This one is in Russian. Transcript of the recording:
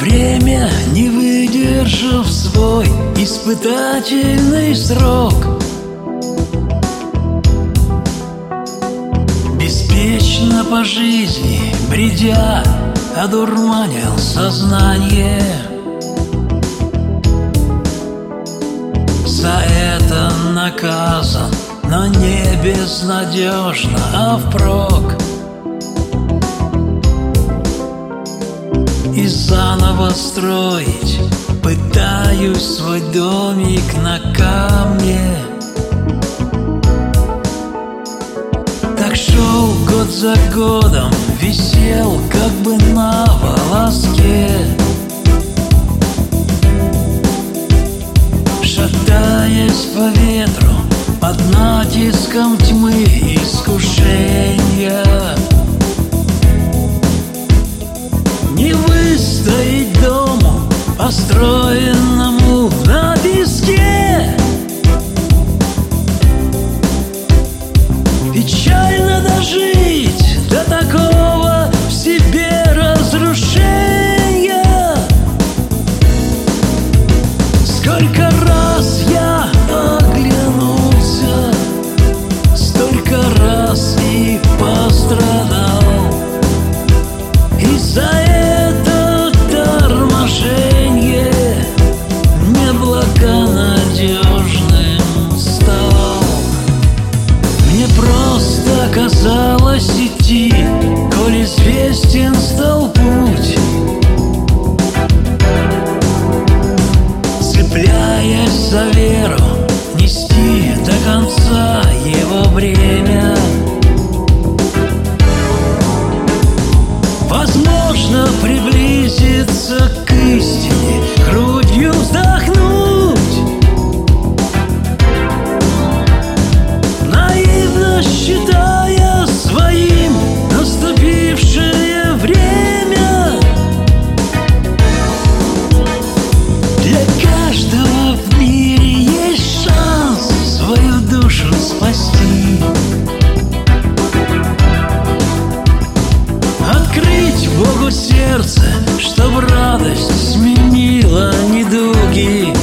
время, не выдержав свой испытательный срок. Беспечно по жизни, бредя, одурманил сознание. За это наказан, но не безнадежно, а впрок. Заново строить. Пытаюсь свой домик на камне. Так шел год за годом Висел как бы на волоске известен стал путь Цепляясь за веру Нести до конца его бремя. Возможно приблизиться к Богу сердце, чтоб радость сменила недуги.